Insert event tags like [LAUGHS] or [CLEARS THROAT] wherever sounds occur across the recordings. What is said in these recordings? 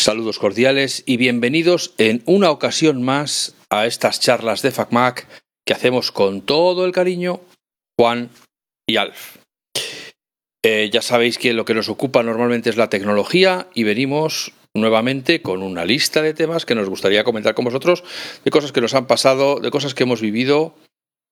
Saludos cordiales y bienvenidos en una ocasión más a estas charlas de FacMac que hacemos con todo el cariño Juan y Alf. Eh, ya sabéis que lo que nos ocupa normalmente es la tecnología y venimos nuevamente con una lista de temas que nos gustaría comentar con vosotros, de cosas que nos han pasado, de cosas que hemos vivido,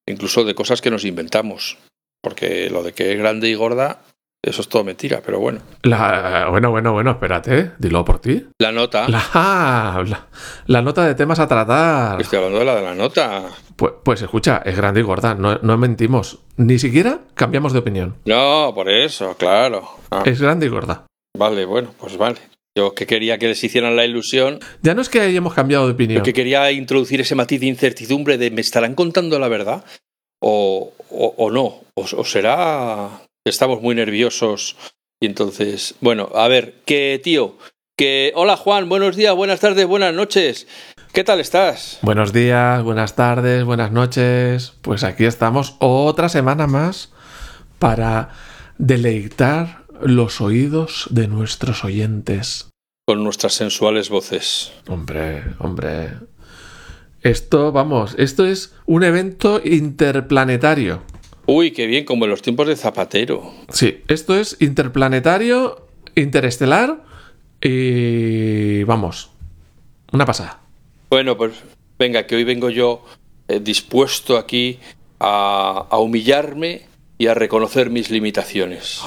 incluso de cosas que nos inventamos. Porque lo de que es grande y gorda eso es todo mentira, pero bueno. La, bueno, bueno, bueno, espérate, dilo por ti. La nota. La, [LAUGHS] la, la, nota de temas a tratar. Estoy hablando de la de la nota. Pues, pues escucha, es grande y gorda, no, no, mentimos. Ni siquiera cambiamos de opinión. No, por eso, claro. Ah. Es grande y gorda. Vale, bueno, pues vale. Yo que quería que les hicieran la ilusión. Ya no es que hayamos cambiado de opinión. que quería introducir ese matiz de incertidumbre de ¿me estarán contando la verdad? O, o, o no. O, o será estamos muy nerviosos. Y entonces, bueno, a ver, que tío, que hola Juan, buenos días, buenas tardes, buenas noches. ¿Qué tal estás? Buenos días, buenas tardes, buenas noches. Pues aquí estamos otra semana más para deleitar los oídos de nuestros oyentes. Con nuestras sensuales voces. Hombre, hombre. Esto, vamos, esto es un evento interplanetario. Uy, qué bien, como en los tiempos de Zapatero. Sí, esto es interplanetario, interestelar y vamos, una pasada. Bueno, pues venga, que hoy vengo yo eh, dispuesto aquí a, a, humillarme y a reconocer mis limitaciones.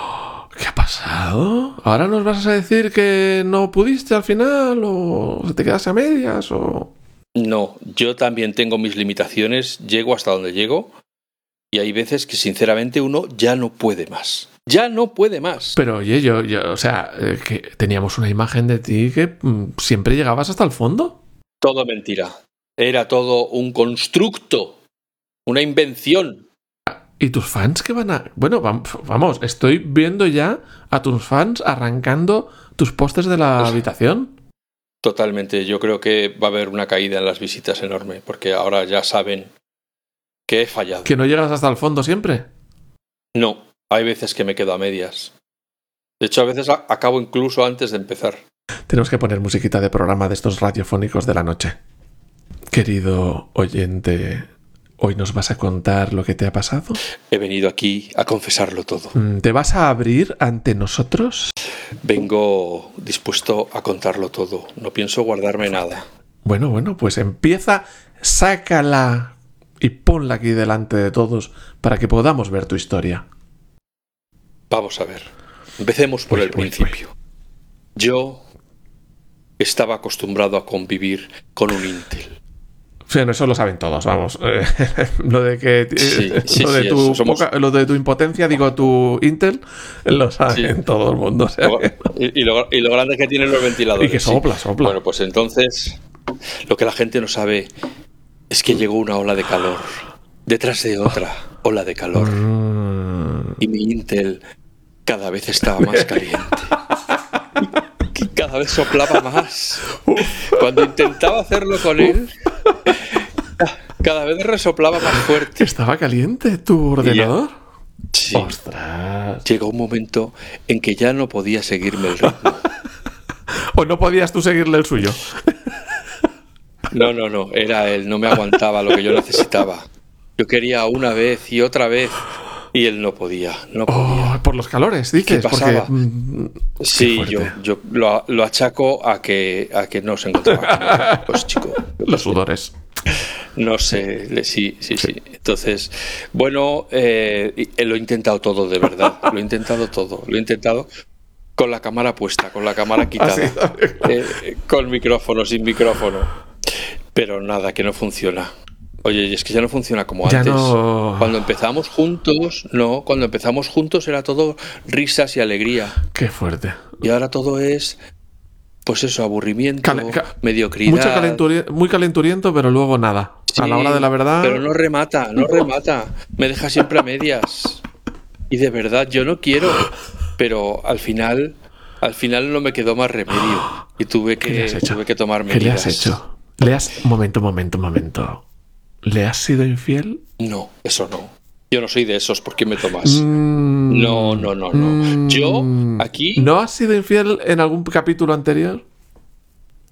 [GASPS] ¿Qué ha pasado? ¿Ahora nos vas a decir que no pudiste al final o te quedaste a medias o...? No, yo también tengo mis limitaciones, llego hasta donde llego y hay veces que sinceramente uno ya no puede más. Ya no puede más. Pero oye, yo, yo o sea, eh, que teníamos una imagen de ti que mm, siempre llegabas hasta el fondo. Todo mentira. Era todo un constructo, una invención. ¿Y tus fans que van a...? Bueno, vamos, estoy viendo ya a tus fans arrancando tus postes de la habitación. Totalmente, yo creo que va a haber una caída en las visitas enorme, porque ahora ya saben que he fallado. ¿Que no llegas hasta el fondo siempre? No, hay veces que me quedo a medias. De hecho, a veces acabo incluso antes de empezar. Tenemos que poner musiquita de programa de estos radiofónicos de la noche. Querido oyente, ¿hoy nos vas a contar lo que te ha pasado? He venido aquí a confesarlo todo. Mm, ¿Te vas a abrir ante nosotros? Vengo dispuesto a contarlo todo. No pienso guardarme nada. Bueno, bueno, pues empieza, sácala y ponla aquí delante de todos para que podamos ver tu historia. Vamos a ver. Empecemos por uy, el uy, principio. Uy. Yo estaba acostumbrado a convivir con un Intel. Bueno, eso lo saben todos, vamos. [LAUGHS] lo de que sí, sí, lo, de sí, tu, somos... poca, lo de tu impotencia, digo tu Intel, lo saben todo el mundo. O sea, y, y, lo, y, lo, grande que tienen los ventiladores. Y que sopla, sopla. Bueno, pues entonces, lo que la gente no sabe es que llegó una ola de calor. Detrás de otra ola de calor. Y mi Intel cada vez estaba más [LAUGHS] caliente. Y cada vez soplaba más. Cuando intentaba hacerlo con él, cada vez resoplaba más fuerte. ¿Estaba caliente tu ordenador? Sí. Ostras. Llegó un momento en que ya no podía seguirme el ritmo. [LAUGHS] ¿O no podías tú seguirle el suyo? No, no, no, era él, no me aguantaba lo que yo necesitaba. Yo quería una vez y otra vez y él no podía, no podía. Oh, por los calores, dices. ¿Qué pasaba? Porque, mm, sí, yo, yo lo, lo, achaco a que, a que no se encontraba. [LAUGHS] Pues chico. Los sudores. No sé, sí, sí, sí. Entonces, bueno, eh, lo he intentado todo, de verdad. Lo he intentado todo. Lo he intentado con la cámara puesta, con la cámara [LAUGHS] quitada, eh, con micrófono, sin micrófono. Pero nada, que no funciona. Oye, y es que ya no funciona como Ya antes. no- Cuando empezamos juntos, no, cuando empezamos juntos era todo risas y alegría. Qué fuerte. Y ahora todo es, pues eso, aburrimiento, Cale- ca- mediocridad. Mucho calenturi- muy calenturiento, pero luego nada. a la hora de la verdad. Pero no remata, no remata. Me deja siempre a medias. Y de verdad, yo no quiero. Pero al final, al final no me quedó más remedio. Y tuve ¿Qué le que, has hecho? tuve que tomar ¿Qué le medidas. has hecho? ¿Le has. Momento, momento, momento. ¿Le has sido infiel? No, eso no. Yo no soy de esos, ¿por qué me tomas? Mm, No, no, no, no. Yo, mm, aquí- ¿No has sido infiel en algún capítulo anterior?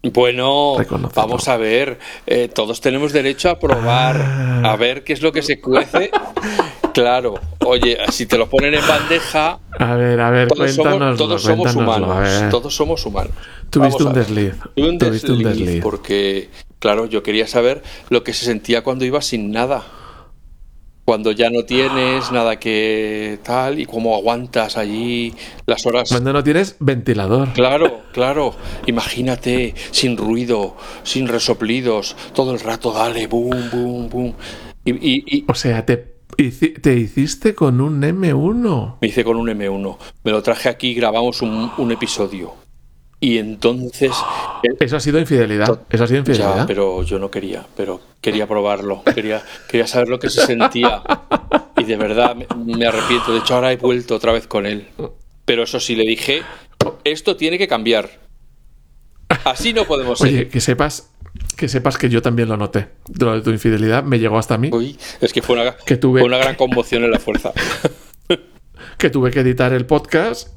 Bueno, vamos a ver, eh, todos tenemos derecho a probar, Ah. a ver qué es lo que se cuece. [LAUGHS] Claro, oye, si te lo ponen en bandeja, A ver, a ver, todos somos, todos humanos, ver. todos somos humanos. Tuviste un desliz. Tuve un Tuviste un desliz, porque, claro, yo quería saber lo que se sentía cuando ibas sin nada. Cuando ya no tienes nada que tal y cómo aguantas allí las horas. Cuando no tienes ventilador. Claro, claro. Imagínate, sin ruido, sin resoplidos, todo el rato dale, boom, boom, boom. Y, y- y O sea, te, te hiciste con un M1. me hice con un M1. Me lo traje aquí y grabamos un, un episodio. Y entonces... Eso ha sido infidelidad. Eso ha sido Ya, infidelidad. pero yo no quería, pero quería probarlo, quería, quería saber lo que se sentía. Y de verdad me, arrepiento. De hecho, ahora he vuelto otra vez con él. Pero eso sí, le dije, esto tiene que cambiar. Así no podemos Oye, seguir. que sepas, que sepas que yo también lo noté. Lo de tu infidelidad me llegó hasta mí. Uy, es que fue una, Que tuve- fue una gran conmoción en la fuerza. [LAUGHS] Que tuve que editar el podcast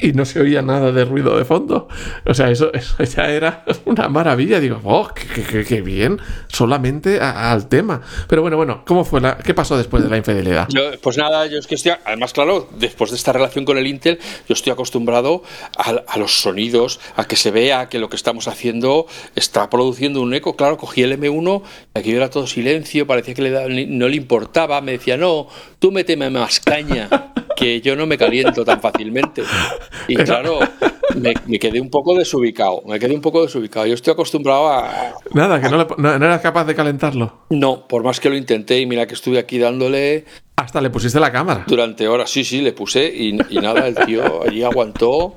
y no se oía nada de ruido de fondo. O sea, eso, eso ya era una maravilla. Digo, oh, qué, qué- qué- qué bien. Solamente a- al tema. Pero bueno, bueno, ¿cómo fue la, ¿qué pasó después de la infidelidad? Yo, pues nada, yo es que estoy, además, claro, después de esta relación con el Intel, yo estoy acostumbrado a, a los sonidos, a que se vea que lo que estamos haciendo está produciendo un eco. Claro, cogí el M1, aquí era todo silencio, parecía que le da- no le importaba, me decía, no, tú méteme más caña, [LAUGHS] que yo no me caliento tan fácilmente. Y claro, me, me quedé un poco desubicado, me quedé un poco desubicado. Yo estoy acostumbrado a, Nada, que no, le- no, no eras capaz de calentarlo. no, por más que lo intenté, y mira que estuve aquí dándole Hasta le pusiste la cámara. durante horas. Sí, sí, le puse y, y nada, el tío allí aguantó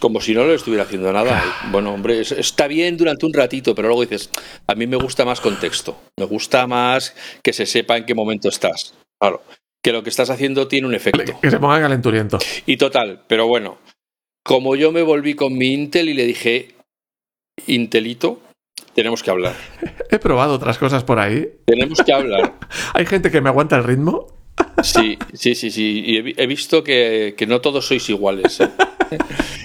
como si no le estuviera haciendo nada. Bueno, hombre, es- está bien durante un ratito, pero luego dices, a mí me gusta más contexto, me gusta más que se sepa en qué momento estás. Claro, que lo que estás haciendo tiene un efecto. Que se ponga calenturiento. Y total, pero bueno, como yo me volví con mi Intel y le dije, Intelito, tenemos que hablar. [LAUGHS] He probado otras cosas por ahí. Tenemos que hablar. [LAUGHS] Hay gente que me aguanta el ritmo. [LAUGHS] Sí, sí, sí, sí. Y he, vi- he visto que, que no todos sois iguales. ¿eh?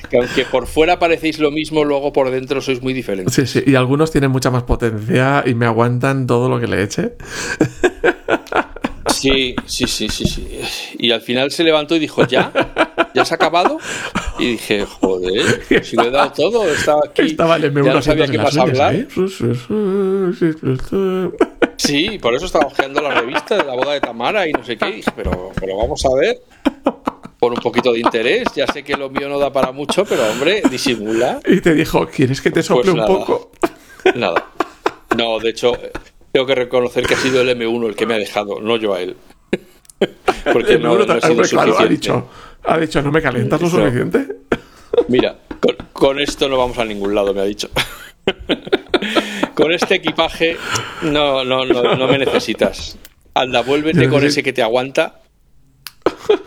Que aunque por fuera parecéis lo mismo, luego por dentro sois muy diferentes. Sí, sí. Y algunos tienen mucha más potencia y me aguantan todo lo que le eche. Sí, sí, sí, sí, sí. Y al final se levantó y dijo, ¿ya? ¿Ya se ha acabado? Y dije, joder, si lo he dado todo, estaba aquí. Estaba el M1 ya no sabía qué uñas, hablar. ¿eh? Sí, por eso estaba hojeando la revista de la boda de Tamara y no sé qué. Y dije, pero, pero vamos a ver. Por un poquito de interés. Ya sé que lo mío no da para mucho, pero hombre, disimula. Y te dijo, ¿quieres que te sople Pues un nada. poco? Nada. No, de hecho, tengo que reconocer que ha sido el M1 el que me ha dejado, no yo a él. [LAUGHS] Porque El no, no he ta- sido claro, ha dicho, ha dicho, ¿no me calientas lo suficiente? Mira, con, con esto no vamos a ningún lado, me ha dicho. [LAUGHS] con este equipaje no, no, no, no me necesitas. Anda, vuélvete con ese que te aguanta.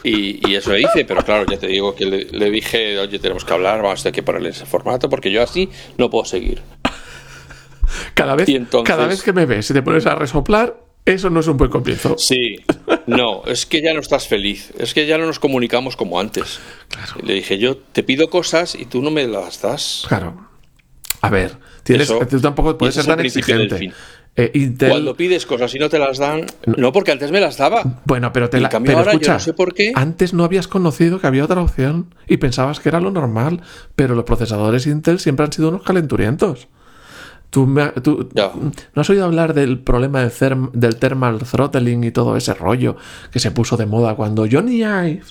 Y, y eso hice, pero claro, ya te digo que le, le dije, oye, tenemos que hablar, vamos a tener que ponerle ese formato, porque yo así no puedo seguir. Cada vez, entonces- cada vez que me ves y te pones a resoplar, eso no es un buen comienzo. Sí, no, es que ya no estás feliz, es que ya no nos comunicamos como antes. Claro. Le dije, yo te pido cosas y tú no me las das. Claro. A ver, tienes, Eso- tú tampoco puedes ser tan exigente. Eh, Intel, Cuando pides cosas y no te las dan, no, porque antes me las daba. bueno, pero te la, cambio pero ahora yo escucha, no sé por qué. antes no habías conocido que había otra opción y pensabas que era lo normal, pero los procesadores Intel siempre han sido unos calenturientos. Tú, me- tú-. ¿No has oído hablar del problema del, therm- del thermal throttling y todo ese rollo que se puso de moda cuando Johnny Ive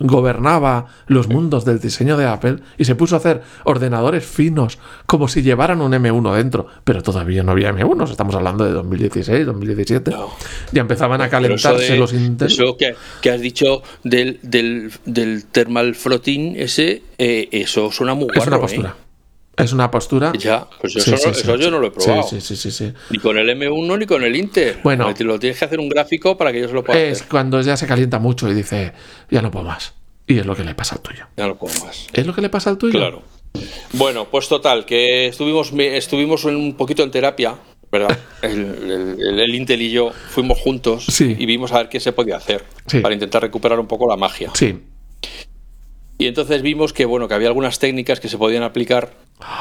gobernaba los mundos del diseño de Apple y se puso a hacer ordenadores finos como si llevaran un M1 dentro, pero todavía no había M1, estamos hablando de 2016, 2017. No. Ya empezaban a calentarse de- los Intel. Eso que, que has dicho del, del, del thermal frotting ese, eh, eso suena muy es guarro, una ¿eh? Es una postura. Ya, pues eso, sí, no- sí, eso sí. yo no lo he probado. Sí, sí, sí, sí. Ni con el M1 ni con el Inter. Bueno. Lo tienes que hacer un gráfico para que yo se lo pueda Es hacer. cuando ya se calienta mucho y dice, ya no puedo más. Y es lo que le pasa al tuyo. Ya no puedo más. ¿Es lo que le pasa al tuyo? Claro. Bueno, pues total, que estuvimos, estuvimos un poquito en terapia, ¿verdad? [LAUGHS] El, el- el Intel y yo fuimos juntos Sí. y vimos a ver qué se podía hacer Sí. para intentar recuperar un poco la magia. Sí. Y entonces vimos que, bueno, que había algunas técnicas que se podían aplicar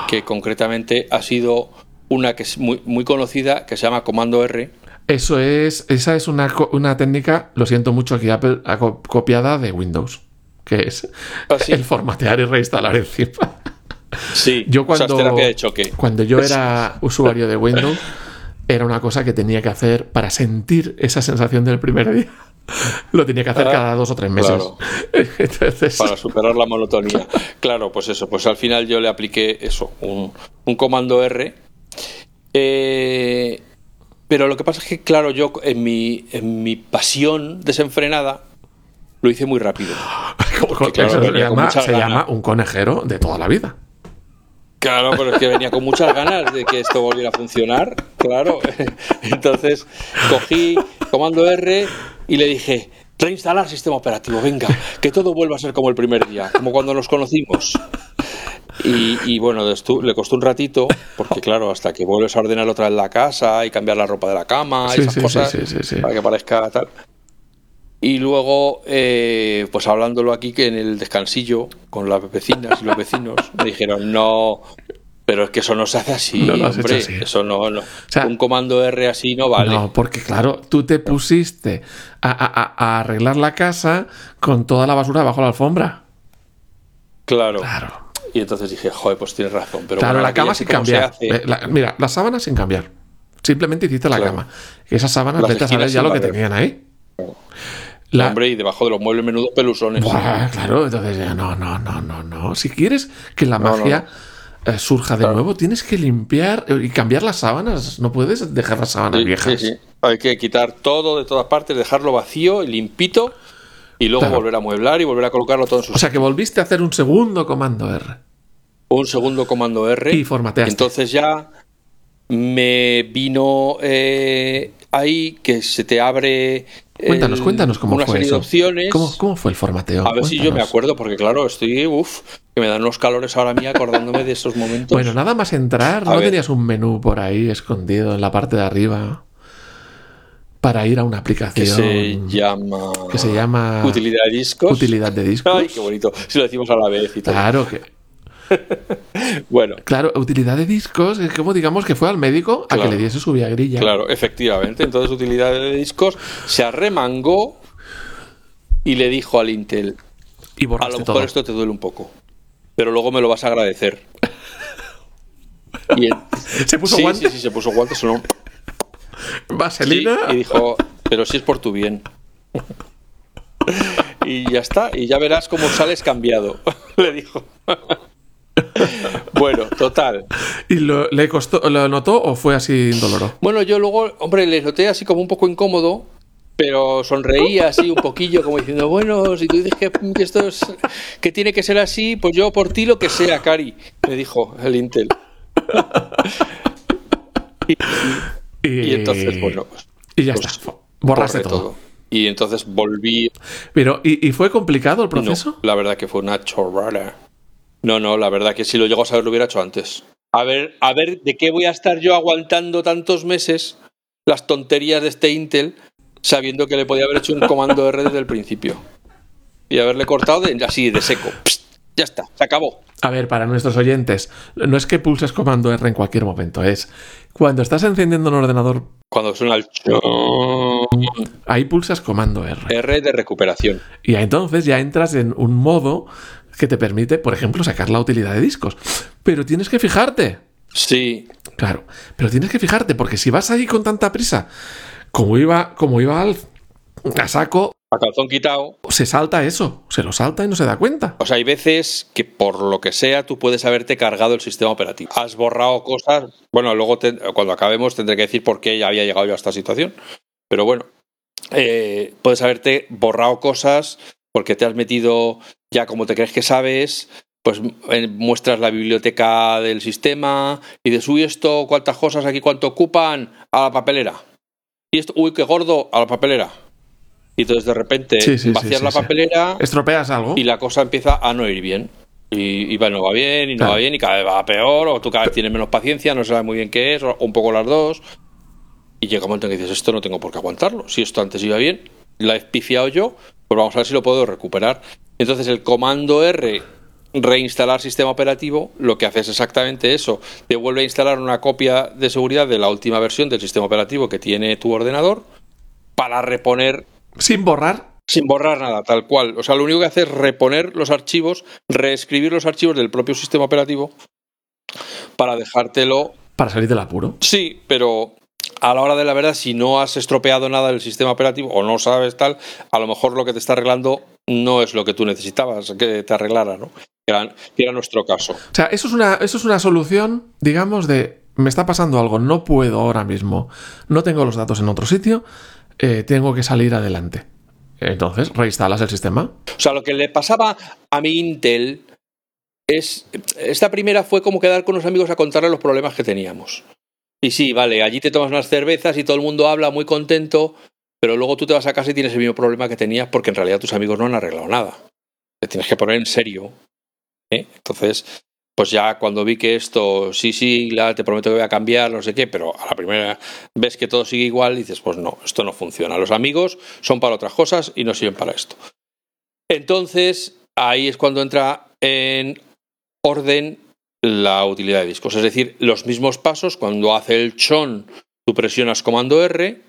que concretamente ha sido una que es muy, muy conocida, que se llama Comando R. Eso es, esa es una, una técnica, lo siento mucho aquí Apple, ha co- copiada de Windows, que es Ah, sí. el formatear y reinstalar encima. Sí, Yo o sea, cuando, terapia de choque. cuando yo era [LAUGHS] usuario de Windows, era una cosa que tenía que hacer para sentir esa sensación del primer día. [LAUGHS] Lo tenía que hacer Ah, cada dos o tres meses. claro. [LAUGHS] Entonces, para superar la monotonía. [LAUGHS] Claro, pues eso, pues al final yo le apliqué eso, un, un comando R. Eh, pero lo que pasa es que, claro, yo en mi, en mi pasión desenfrenada lo hice muy rápido. claro, eso se, llama, se llama un conejero de toda la vida. Claro, pero es que venía con muchas ganas de que esto volviera a funcionar, claro. Entonces cogí comando R y le dije, reinstalar sistema operativo, venga, que todo vuelva a ser como el primer día, como cuando nos conocimos. Y, y bueno, le costó un ratito, porque claro, hasta que vuelves a ordenar otra vez la casa y cambiar la ropa de la cama, Sí, esas sí, cosas, sí. para que parezca tal. Y luego, eh, pues hablándolo aquí, que en el descansillo, con las vecinas y los vecinos, me dijeron, no, pero es que eso no se hace así, No lo has hombre, hecho así. eso no, no. sea, un comando R así no vale. No, porque claro, tú te pusiste a, a- a- arreglar la casa con toda la basura bajo la alfombra. Claro. Claro. Y entonces dije, joder, pues tienes razón. Pero claro, bueno, la cama sin cambiar. hace. Eh, la- mira, las sábanas sin cambiar. Simplemente hiciste la Claro. cama. Esas sábanas, Las vete a saber ya lo que tenían ahí. La- Hombre, y debajo de los muebles menudos pelusones. Buah, claro, entonces ya no, no, no, no, no. Si quieres que la No, no, magia eh, surja de Claro. nuevo, tienes que limpiar y cambiar las sábanas. No puedes dejar las sábanas Sí, viejas. sí, sí. Hay que quitar todo de todas partes, dejarlo vacío limpito y luego Claro. volver a mueblar y volver a colocarlo todo en su O sea que volviste a hacer un segundo comando R. un segundo comando R. Y formateaste. Entonces ya me vino eh, ahí que se te abre. Cuéntanos, el- cuéntanos cómo una fue serie eso. de opciones. ¿Cómo, cómo fue el formateo? A ver si yo me acuerdo, porque claro, estoy. Uff, que me dan unos calores ahora mí acordándome de esos momentos. Bueno, nada más entrar, A ¿no ver. tenías un menú por ahí escondido en la parte de arriba para ir a una que aplicación se llama. que se llama Utilidad de discos. utilidad de discos? Ay, qué bonito. Si lo decimos a la vez y todo. Claro que [LAUGHS] Bueno, claro, utilidad de discos, es como digamos que fue al médico a que le diese su viagrilla. claro, efectivamente. Entonces, utilidad de discos se arremangó y le dijo al Intel: Y A lo mejor todo. esto te duele un poco, pero luego me lo vas a agradecer. [LAUGHS] Y él- Se puso sí, guantes, sí, sí, se puso guantes, sonó. Sí, vaselina. y dijo, pero si es por tu bien. Y ya está, y ya verás cómo sales cambiado, [LAUGHS] le dijo. Bueno, total. ¿Y lo, le costó, lo notó o fue así indoloro? Bueno, yo luego, hombre, le noté así como un poco incómodo, pero sonreía así un poquillo, como diciendo, bueno, si tú dices que, que esto es, que tiene que ser así, pues yo por ti lo que sea, Cari, me dijo el Intel. Y, Y entonces, bueno, pues, y ya pues, está. Borraste todo. Y entonces volví. Pero, ¿y, y fue complicado el proceso? No, la verdad que fue una chorrada. No, no, la verdad que si lo llego a saber lo hubiera hecho antes. A ver, a ver, ¿de qué voy a estar yo aguantando tantos meses las tonterías de este Intel sabiendo que le podía haber hecho un comando R desde el principio? Y haberle cortado de- así, de seco. Psst, ya está, se acabó. A ver, para nuestros oyentes, no es que pulses comando R en cualquier momento, es cuando estás encendiendo un ordenador, Cuando suena el chon, ahí pulsas comando R. R de recuperación. Y entonces ya entras en un modo que te permite, por ejemplo, sacar la utilidad de discos. Pero tienes que fijarte. Sí, Claro, pero tienes que fijarte, porque si vas ahí con tanta prisa, como iba, como iba Alf a saco, a calzón quitado. se salta eso, se lo salta y no se da cuenta. O sea, hay veces que por lo que sea tú puedes haberte cargado el sistema operativo. Has borrado cosas. Bueno, luego te- cuando acabemos tendré que decir por qué ya había llegado yo a esta situación. Pero bueno, eh, puedes haberte borrado cosas porque te has metido ya como te crees que sabes. Pues eh, muestras la biblioteca del sistema y de uy, esto, cuántas cosas aquí, cuánto ocupan, a la papelera. Y esto, uy, qué gordo, a la papelera. Y entonces de repente Sí, vacías sí, la papelera ¿Estropeas algo? y la cosa empieza a no ir bien. Y, y va, no va bien, y no Claro. va bien, y cada vez va peor, o tú cada vez tienes menos paciencia, no sabes muy bien qué es, o un poco las dos. Y llega un momento en que dices, esto no tengo por qué aguantarlo. Si esto antes iba bien, la he pifiado yo, pues vamos a ver si lo puedo recuperar. Entonces el comando R reinstalar sistema operativo, lo que hace es exactamente eso. Te vuelve a instalar una copia de seguridad de la última versión del sistema operativo que tiene tu ordenador para reponer. Sin borrar. Sin borrar nada, tal cual. O sea, lo único que hace es reponer los archivos, reescribir los archivos del propio sistema operativo para dejártelo. Para salir del apuro. Sí, pero a la hora de la verdad, si no has estropeado nada del sistema operativo o no sabes tal, a lo mejor lo que te está arreglando no es lo que tú necesitabas que te arreglara, ¿no? Que era, nuestro caso. O sea, eso es, una, eso es una solución, digamos, de me está pasando algo, no puedo ahora mismo, no tengo los datos en otro sitio, eh, tengo que salir adelante. Entonces, reinstalas el sistema. O sea, lo que le pasaba a mi Intel es. Esta primera fue como quedar con los amigos a contarle los problemas que teníamos. Y sí, vale, allí te tomas unas cervezas y todo el mundo habla muy contento, pero luego tú te vas a casa y tienes el mismo problema que tenías porque en realidad tus amigos no han arreglado nada. Te tienes que poner en serio. ¿eh? Entonces, pues ya cuando vi que esto, sí, sí, te prometo que voy a cambiar, no sé qué, pero a la primera ves que todo sigue igual, dices, pues no, esto no funciona. Los amigos son para otras cosas y no sirven para esto. Entonces, ahí es cuando entra en orden la utilidad de discos. Es decir, los mismos pasos, cuando hace el chon, tú presionas comando R,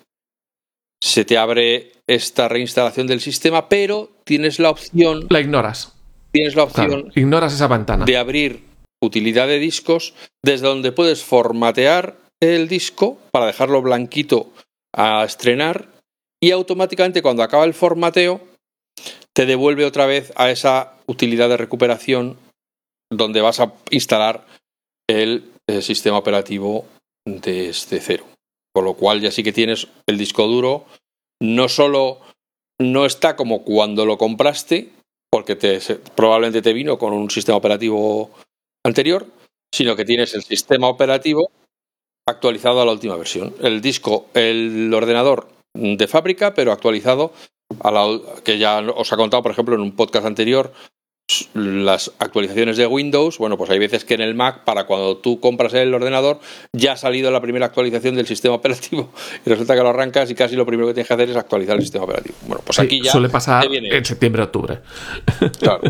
se te abre esta reinstalación del sistema, pero tienes la opción. La ignoras. Tienes la opción. ignoras esa ventana. De abrir utilidad de discos, desde donde puedes formatear el disco para dejarlo blanquito a estrenar y automáticamente cuando acaba el formateo te devuelve otra vez a esa utilidad de recuperación donde vas a instalar el, eh, sistema operativo desde cero. Con lo cual ya sí que tienes el disco duro, no solo no está como cuando lo compraste, porque te, probablemente te vino con un sistema operativo anterior, sino que tienes el sistema operativo actualizado a la última versión. El disco, el ordenador de fábrica, pero actualizado a la que ya os ha contado, por ejemplo, en un podcast anterior, las actualizaciones de Windows, bueno, pues hay veces que en el Mac, para cuando tú compras el ordenador, ya ha salido la primera actualización del sistema operativo [LAUGHS] y resulta que lo arrancas y casi lo primero que tienes que hacer es actualizar el sistema operativo. Bueno, pues aquí ya. Suele pasar en septiembre-octubre. [LAUGHS] Claro,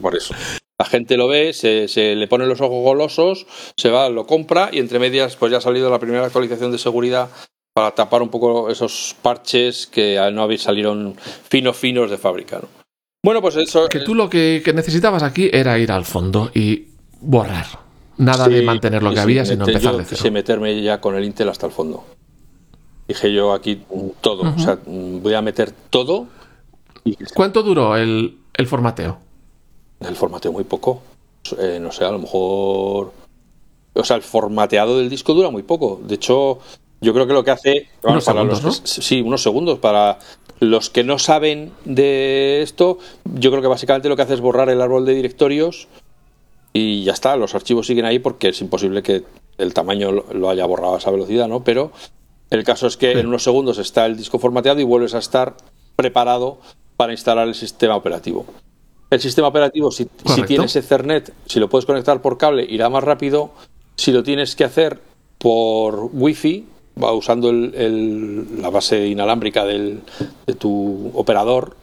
por eso. La gente lo ve, se, se, le pone los ojos golosos, se va, lo compra y entre medias pues ya ha salido la primera actualización de seguridad para tapar un poco esos parches que no salieron finos finos de fábrica. ¿no? Bueno, pues eso. Que tú lo que, necesitabas aquí era ir al fondo y borrar. Nada de mantener lo que había, sino empezar de cero. Sí, meterme ya con el Intel hasta el fondo. Dije yo aquí todo. O sea, voy a meter todo. ¿Cuánto duró el, formateo? El formateo muy poco. Eh, no sé, a lo mejor. O sea, el formateado del disco dura muy poco. De hecho, yo creo que lo que hace. Unos segundos, ¿no? Sí, unos segundos para los que no saben de esto, yo creo que básicamente lo que hace es borrar el árbol de directorios y ya está, los archivos siguen ahí porque es imposible que el tamaño lo haya borrado a esa velocidad, ¿no? Pero el caso es que en unos segundos está el disco formateado y vuelves a estar preparado para instalar el sistema operativo. El sistema operativo, si, si tienes Ethernet, si lo puedes conectar por cable, irá más rápido. Si lo tienes que hacer por Wi-Fi, va usando la base inalámbrica del, de tu operador,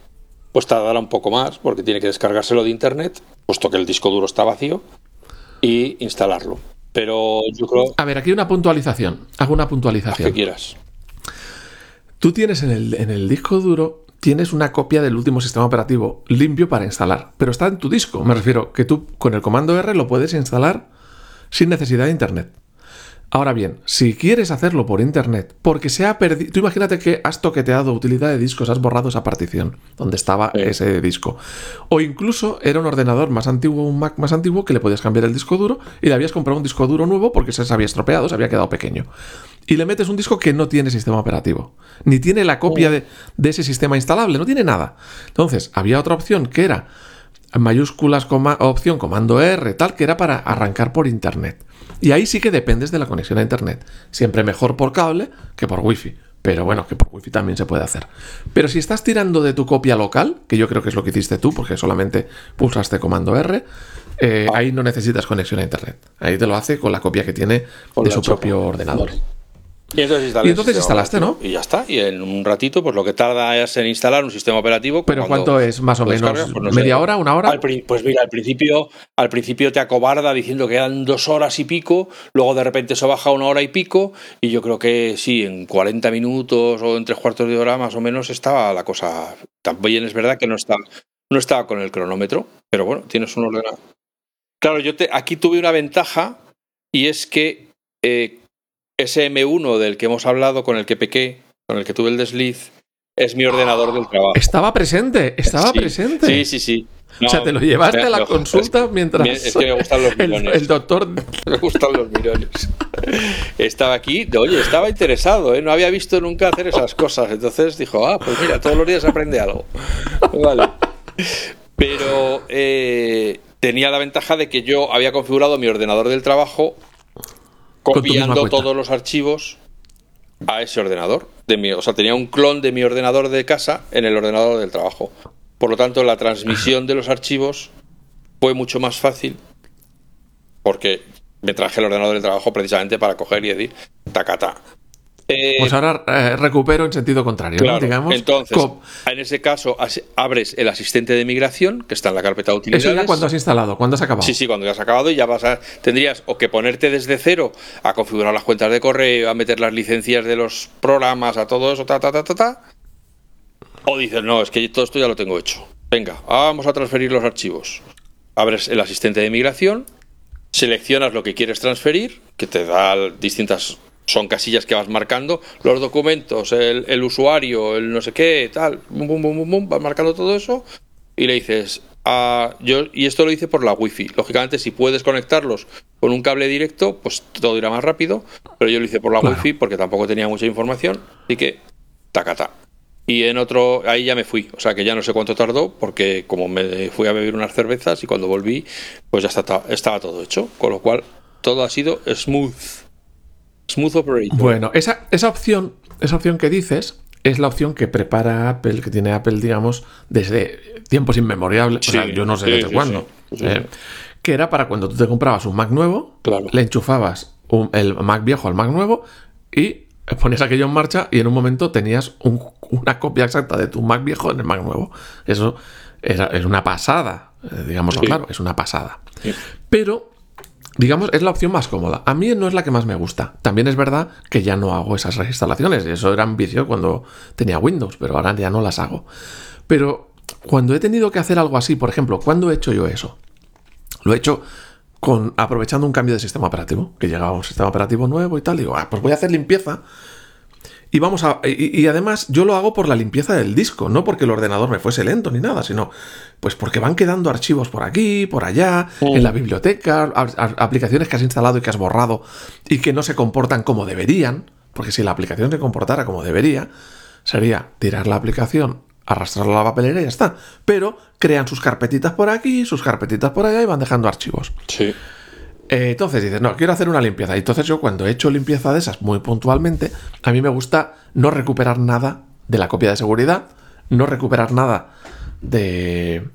pues tardará un poco más porque tiene que descargárselo de internet, puesto que el disco duro está vacío, y instalarlo. Pero yo creo. A ver, aquí una puntualización. Hago una puntualización. que quieras. Tú tienes en el, en el disco duro, tienes una copia del último sistema operativo limpio para instalar, pero está en tu disco. Me refiero que tú con el comando R lo puedes instalar sin necesidad de internet. Ahora bien, si quieres hacerlo por internet, porque se ha perdido. Tú imagínate que has toqueteado utilidad de discos, has borrado esa partición donde estaba ese disco. O incluso era un ordenador más antiguo, un Mac más antiguo, que le podías cambiar el disco duro y le habías comprado un disco duro nuevo porque se había estropeado, se había quedado pequeño. Y le metes un disco que no tiene sistema operativo, ni tiene la copia de, de ese sistema instalable, no tiene nada. Entonces, había otra opción que era mayúsculas, opción, comando R, tal, que era para arrancar por internet. Y ahí sí que dependes de la conexión a internet. Siempre mejor por cable que por wifi. Pero bueno, que por wifi también se puede hacer. Pero si estás tirando de tu copia local, que yo creo que es lo que hiciste tú, porque solamente pulsaste comando R, eh, ahí no necesitas conexión a internet. Ahí te lo hace con la copia que tiene de su propio ordenador. Y entonces, Y sistema instalaste, ¿no? Y ya está. Y en un ratito, pues lo que tarda es en instalar un sistema operativo. Pero cuando ¿cuánto es más o menos? pues no sé. ¿Media hora? ¿Una hora? Al pues mira, al principio, al principio te acobarda diciendo que eran dos horas y pico, luego de repente eso baja a una hora y pico, y yo creo que sí, en 40 minutos o en tres cuartos de hora más o menos estaba la cosa. También es verdad que no está, no estaba con el cronómetro, pero bueno, tienes un ordenador. Claro, yo te, aquí tuve una ventaja y es que eh, ese M1 del que hemos hablado, con el que pequé, con el que tuve el desliz, es mi ordenador del trabajo. Estaba presente, estaba Sí, presente. Sí, sí, sí. o sea, te lo llevaste a la no, consulta mientras es que me gustan los [LAUGHS] el, millones. el doctor... [LAUGHS] Me gustan los mirones. Estaba aquí, oye, estaba interesado, ¿eh? no había visto nunca hacer esas cosas. Entonces dijo, ah, pues mira, todos los días aprende algo. Vale. Pero eh, tenía la ventaja de que yo había configurado mi ordenador del trabajo copiando todos los archivos a ese ordenador. De mi, o sea, tenía un clon de mi ordenador de casa en el ordenador del trabajo. Por lo tanto, la transmisión de los archivos fue mucho más fácil porque me traje el ordenador del trabajo precisamente para coger y decir tacata. Eh, Pues ahora eh, recupero en sentido contrario, Digamos. entonces, en ese caso, as- abres el asistente de migración que está en la carpeta de utilidades. Eso ya cuando has instalado, cuando has acabado. Sí, sí, cuando ya has acabado y ya vas a. Tendrías o que ponerte desde cero a configurar las cuentas de correo, a meter las licencias de los programas, a todo eso, ta, ta, ta, ta, ta. O dices, no, es que todo esto ya lo tengo hecho. Venga, vamos a transferir los archivos. Abres el asistente de migración, seleccionas lo que quieres transferir, que te da distintas. Son casillas que vas marcando, los documentos, el, el usuario, el no sé qué, tal, bum, bum, bum, bum, bum, vas marcando todo eso y le dices, ah, yo, y esto lo hice por la wifi. Lógicamente, si puedes conectarlos con un cable directo, pues todo irá más rápido, pero yo lo hice por la Claro. wifi porque tampoco tenía mucha información, así que tacata. Y en otro, ahí ya me fui, o sea que ya no sé cuánto tardó, porque como me fui a beber unas cervezas y cuando volví, pues ya está, estaba todo hecho, con lo cual todo ha sido smooth. Smooth operator. Bueno, esa, esa opción, esa opción que dices es la opción que prepara Apple, que tiene Apple, digamos, desde tiempos inmemoriales. o sea, yo no sé sí, desde sí, cuándo. eh, que era para cuando tú te comprabas un Mac nuevo, Claro. le enchufabas un- el Mac viejo al Mac nuevo y ponías aquello en marcha y en un momento tenías un- una copia exacta de tu Mac viejo en el Mac nuevo. Eso era, es una pasada, eh, digámoslo Sí. claro, es una pasada. Pero, digamos, es la opción más cómoda. A mí no es la que más me gusta. También es verdad que ya no hago esas reinstalaciones. Eso era un vicio cuando tenía Windows, pero ahora ya no las hago. Pero cuando he tenido que hacer algo así, por ejemplo, ¿cuándo he hecho yo eso? Lo he hecho con, aprovechando un cambio de sistema operativo, que llegaba un sistema operativo nuevo y tal. Digo, ah, pues voy a hacer limpieza. Y vamos a. Y, y además, yo lo hago por la limpieza del disco, no porque el ordenador me fuese lento ni nada, sino pues porque van quedando archivos por aquí, por allá, en la biblioteca, a- a- aplicaciones que has instalado y que has borrado y que no se comportan como deberían. Porque si la aplicación se comportara como debería, sería tirar la aplicación, arrastrarla a la papelera y ya está. Pero crean sus carpetitas por aquí, sus carpetitas por allá y van dejando archivos. Sí. Eh, entonces dices, no, quiero hacer una limpieza. Y Entonces yo cuando he hecho limpieza de esas muy puntualmente, a mí me gusta no recuperar nada de la copia de seguridad, no recuperar nada de,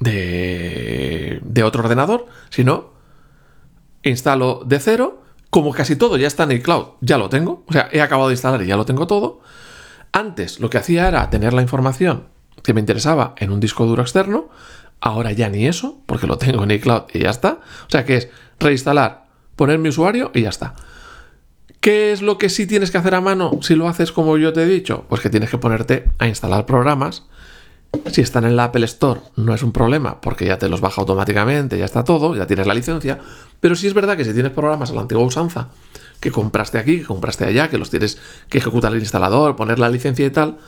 de, de otro ordenador, sino instalo de cero, como casi todo ya está en iCloud, ya lo tengo, o sea, he acabado de instalar y ya lo tengo todo. Antes lo que hacía era tener la información que me interesaba en un disco duro externo, ahora ya ni eso, porque lo tengo en iCloud y ya está. O sea que es reinstalar, poner mi usuario y ya está. ¿Qué es lo que sí tienes que hacer a mano si lo haces como yo te he dicho? Pues que tienes que ponerte a instalar programas. Si están en la Apple Store no es un problema porque ya te los baja automáticamente, ya está todo, ya tienes la licencia. Pero sí es verdad que si tienes programas a la antigua usanza, que compraste aquí, que compraste allá, que los tienes que ejecutar el instalador, poner la licencia y tal,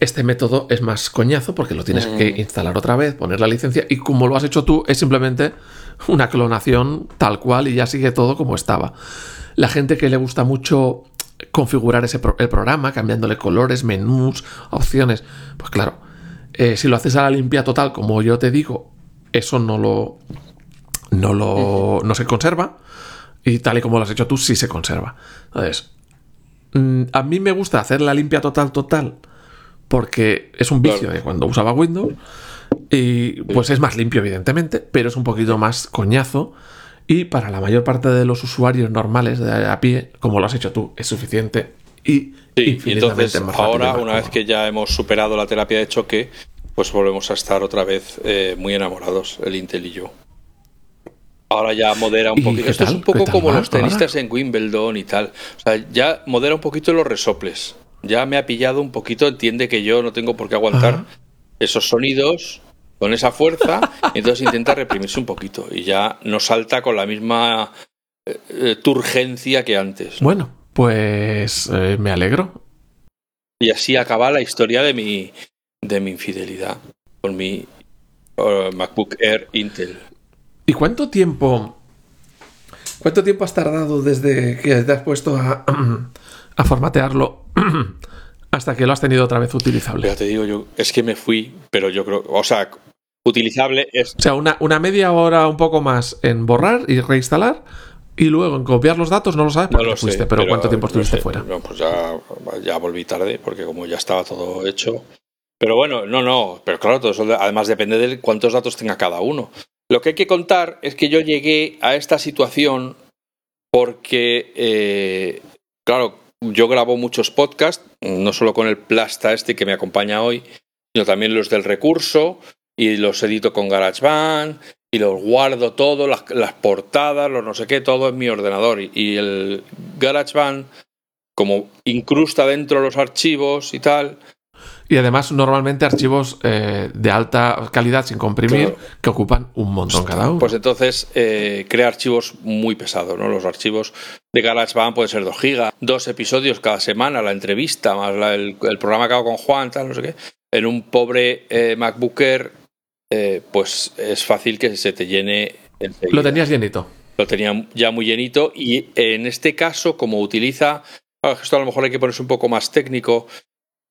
este método es más coñazo porque lo tienes que instalar otra vez, poner la licencia y como lo has hecho tú es simplemente una clonación tal cual y ya sigue todo como estaba. La gente que le gusta mucho configurar ese pro- el programa, cambiándole colores, menús, opciones, pues claro, eh, si lo haces a la limpia total, como yo te digo, eso no lo, no lo, no se conserva y tal y como lo has hecho tú, sí se conserva. Entonces, mm, a mí me gusta hacer la limpia total total porque es un vicio Claro. de cuando usaba Windows y pues es más limpio evidentemente, pero es un poquito más coñazo Y para la mayor parte de los usuarios normales de a pie, como lo has hecho tú, es suficiente y Sí, y entonces ahora, una vez que ya hemos superado la terapia de choque, pues volvemos a estar otra vez eh, muy enamorados, el Intel y yo. Ahora ya modera un poquito. Esto es un poco como los tenistas en Wimbledon y tal. O sea, ya modera un poquito los resoples. Ya me ha pillado un poquito, entiende que yo no tengo por qué aguantar esos sonidos con esa fuerza, [LAUGHS] entonces intenta reprimirse un poquito y ya no salta con la misma eh, eh, turgencia que antes. Bueno, pues eh, me alegro. Y así acaba la historia de mi, de mi infidelidad con mi MacBook Air Intel. ¿Y cuánto tiempo... ¿Cuánto tiempo has tardado desde que te has puesto a, [CLEARS THROAT] a formatearlo [CLEARS THROAT] hasta que lo has tenido otra vez utilizable? Ya te digo yo, es que me fui, pero yo creo, o sea, utilizable es... O sea, una, una media hora un poco más en borrar y reinstalar y luego en copiar los datos, no lo sabes, no fuiste, pero, ¿cuánto tiempo estuviste fuera? No, pues ya, ya volví tarde, porque como ya estaba todo hecho. Pero bueno, no, no, pero claro, todo eso además depende de cuántos datos tenga cada uno. Lo que hay que contar es que yo llegué a esta situación porque, eh, claro, yo grabo muchos podcasts, no solo con el Plasta este que me acompaña hoy, sino también los del recurso y los edito con GarageBand y los guardo todo, las, portadas, los no sé qué, todo en mi ordenador. Y, y el GarageBand, como incrusta dentro los archivos y tal, y además, normalmente archivos eh, de alta calidad sin comprimir que ocupan un montón cada uno. Pues entonces eh, crea archivos muy pesados, ¿no? Los archivos de GarageBand pueden ser 2 gigas, dos episodios cada semana, la entrevista, más el, programa que hago con Juan, tal, no sé qué. En un pobre eh, MacBooker, pues es fácil que se te llene. Lo tenías llenito. Lo tenía ya muy llenito y en este caso, como utiliza esto a lo mejor hay que ponerse un poco más técnico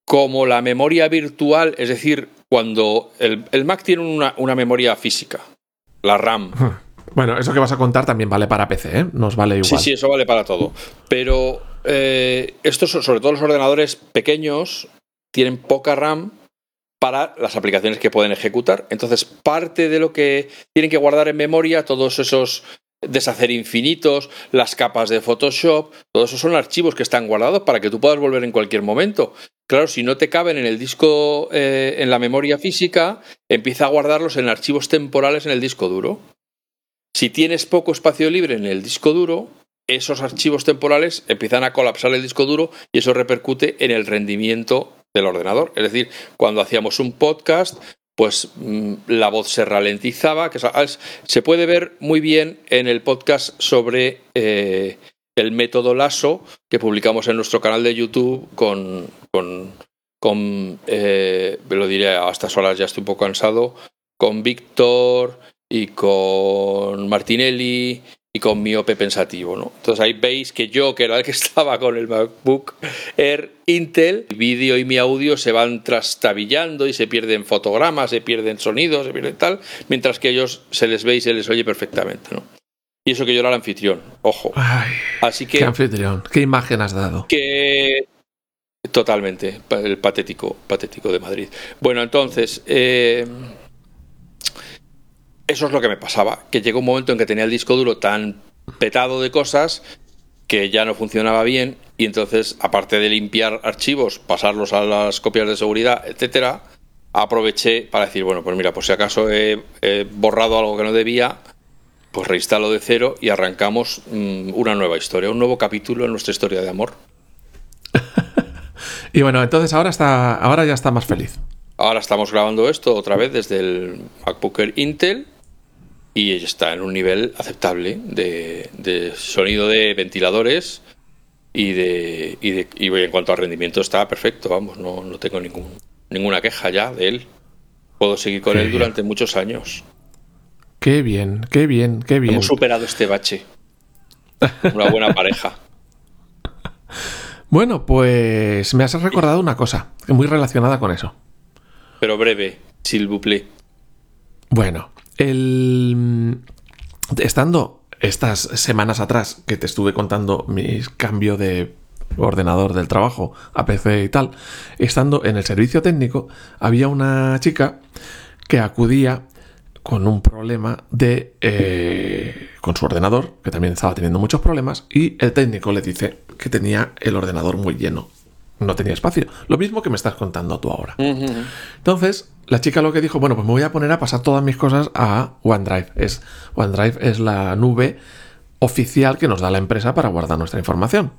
como la memoria virtual, es decir, cuando el, Mac tiene una, memoria física, la RAM. Bueno, eso que vas a contar también vale para PC, ¿eh? Nos vale igual. Sí, sí, eso vale para todo. Pero eh, estos, sobre todo los ordenadores pequeños, tienen poca RAM para las aplicaciones que pueden ejecutar. Entonces, parte de lo que tienen que guardar en memoria, todos esos deshacer infinitos, las capas de Photoshop, todos esos son archivos que están guardados para que tú puedas volver en cualquier momento. Claro, si no te caben en el disco, eh, en la memoria física, empieza a guardarlos en archivos temporales en el disco duro. Si tienes poco espacio libre en el disco duro, esos archivos temporales empiezan a colapsar el disco duro y eso repercute en el rendimiento del ordenador. Es decir, cuando hacíamos un podcast, pues mm, la voz se ralentizaba. Que se puede ver muy bien en el podcast sobre eh, el método LASO que publicamos en nuestro canal de YouTube con, con, con eh, lo diré a estas horas ya estoy un poco cansado, con Víctor y con Martinelli y con miope pensativo, ¿no? Entonces ahí veis que yo, que era el que [LAUGHS] estaba con el MacBook Air Intel, mi vídeo y mi audio se van trastabillando y se pierden fotogramas, se pierden sonidos, se pierden tal, mientras que ellos se les ve y se les oye perfectamente, ¿no? Y eso que yo era el anfitrión, ojo. Así que... ¿Qué anfitrión? ¿Qué imagen has dado? Que... Totalmente, el patético, patético de Madrid. Bueno, entonces... Eh eso es lo que me pasaba, que llegó un momento en que tenía el disco duro tan petado de cosas que ya no funcionaba bien y entonces, aparte de limpiar archivos, pasarlos a las copias de seguridad, etcétera, aproveché para decir, bueno, pues mira, por si acaso he, borrado algo que no debía, pues reinstalo de cero y arrancamos mm, una nueva historia, un nuevo capítulo en nuestra historia de amor. [LAUGHS] y bueno, entonces ahora está, ahora ya está más feliz. Ahora estamos grabando esto otra vez desde el MacBook Intel y está en un nivel aceptable de, sonido de ventiladores y de, y de y en cuanto a rendimiento está perfecto, vamos, no, no tengo ningún, ninguna queja ya de él. Puedo seguir con él durante muchos años. Qué bien, qué bien, qué bien. Hemos superado este bache. Una buena [LAUGHS] pareja. Bueno, pues me has recordado una cosa muy relacionada con eso. Pero breve, s'il vous plaît. Bueno, el... Estando estas semanas atrás que te estuve contando mi cambio de ordenador del trabajo a PC y tal, estando en el servicio técnico, había una chica que acudía con un problema de... Eh, con su ordenador, que también estaba teniendo muchos problemas, y el técnico le dice que tenía el ordenador muy lleno. No tenía espacio. Lo mismo que me estás contando tú ahora. Entonces, la chica lo que dijo, bueno, pues me voy a poner a pasar todas mis cosas a OneDrive. Es, OneDrive es la nube oficial que nos da la empresa para guardar nuestra información.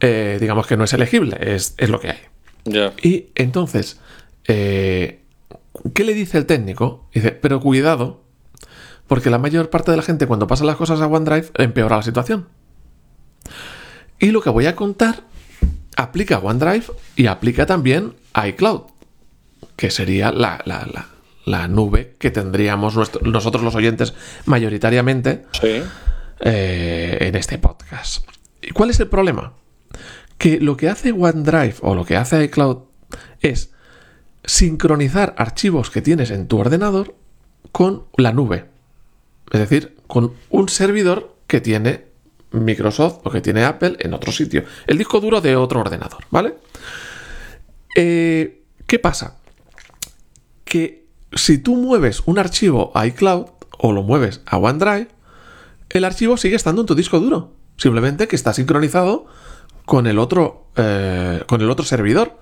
Eh, digamos que no es elegible, es, lo que hay. Y entonces, eh, ¿qué le dice el técnico? Dice, pero cuidado, porque la mayor parte de la gente cuando pasa las cosas a OneDrive empeora la situación. Y lo que voy a contar aplica a OneDrive y aplica también a iCloud, que sería la, nube que tendríamos nosotros los oyentes mayoritariamente eh, en este podcast. ¿Y cuál es el problema? Que lo que hace OneDrive o lo que hace iCloud es sincronizar archivos que tienes en tu ordenador con la nube. Es decir, con un servidor que tiene Microsoft o que tiene Apple en otro sitio. El disco duro de otro ordenador, ¿vale? Eh, ¿Qué pasa? Que si tú mueves un archivo a iCloud o lo mueves a OneDrive, el archivo sigue estando en tu disco duro. Simplemente que está sincronizado con el otro, eh, con el otro servidor.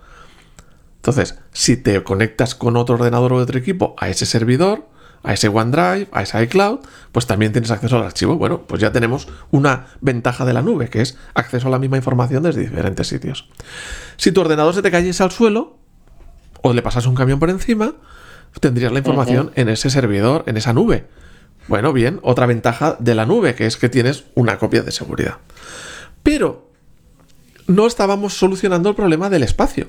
Entonces, si te conectas con otro ordenador o otro equipo a ese servidor, a ese OneDrive, a ese iCloud, pues también tienes acceso al archivo. Bueno, pues ya tenemos una ventaja de la nube, que es acceso a la misma información desde diferentes sitios. Si tu ordenador se te cayese al suelo, o le pasas un camión por encima, tendrías la información en ese servidor, en esa nube. Bueno, bien, otra ventaja de la nube, que es que tienes una copia de seguridad. Pero no estábamos solucionando el problema del espacio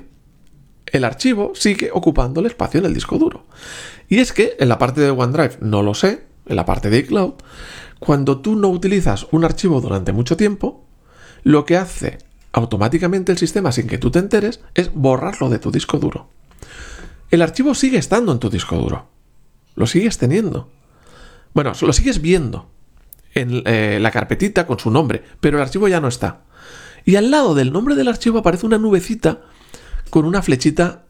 el archivo sigue ocupando el espacio en el disco duro. Y es que en la parte de OneDrive, no lo sé, en la parte de iCloud, cuando tú no utilizas un archivo durante mucho tiempo, lo que hace automáticamente el sistema sin que tú te enteres es borrarlo de tu disco duro. El archivo sigue estando en tu disco duro. Lo sigues teniendo. Bueno, lo sigues viendo en eh, la carpetita con su nombre, pero el archivo ya no está. Y al lado del nombre del archivo aparece una nubecita con una flechita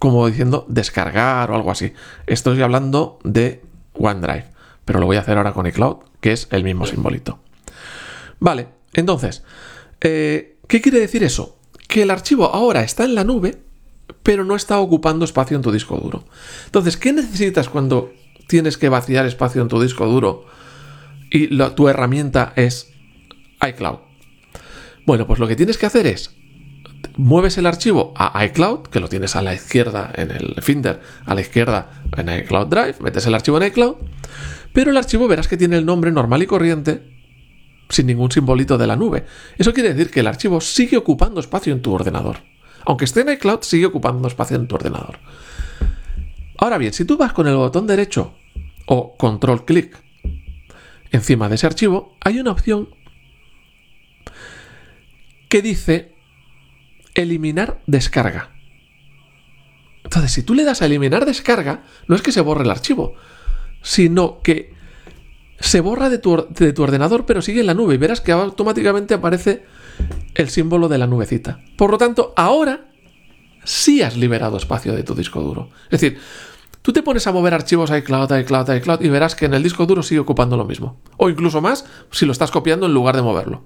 como diciendo descargar o algo así. Estoy hablando de OneDrive, pero lo voy a hacer ahora con iCloud, que es el mismo simbolito. Vale, entonces, eh, ¿qué quiere decir eso? Que el archivo ahora está en la nube, pero no está ocupando espacio en tu disco duro. Entonces, ¿qué necesitas cuando tienes que vaciar espacio en tu disco duro y tu herramienta es iCloud? Bueno, pues lo que tienes que hacer es mueves el archivo a iCloud, que lo tienes a la izquierda en el Finder, a la izquierda en iCloud Drive, metes el archivo en iCloud, pero el archivo verás que tiene el nombre normal y corriente sin ningún simbolito de la nube. Eso quiere decir que el archivo sigue ocupando espacio en tu ordenador. Aunque esté en iCloud, sigue ocupando espacio en tu ordenador. Ahora bien, si tú vas con el botón derecho o control clic encima de ese archivo, hay una opción que dice eliminar descarga. Entonces, si tú le das a eliminar descarga, no es que se borre el archivo, sino que se borra de tu, de tu, ordenador, pero sigue en la nube y verás que automáticamente aparece el símbolo de la nubecita. Por lo tanto, ahora sí has liberado espacio de tu disco duro. Es decir, tú te pones a mover archivos iCloud, iCloud, iCloud y verás que en el disco duro sigue ocupando lo mismo. O incluso más si lo estás copiando en lugar de moverlo.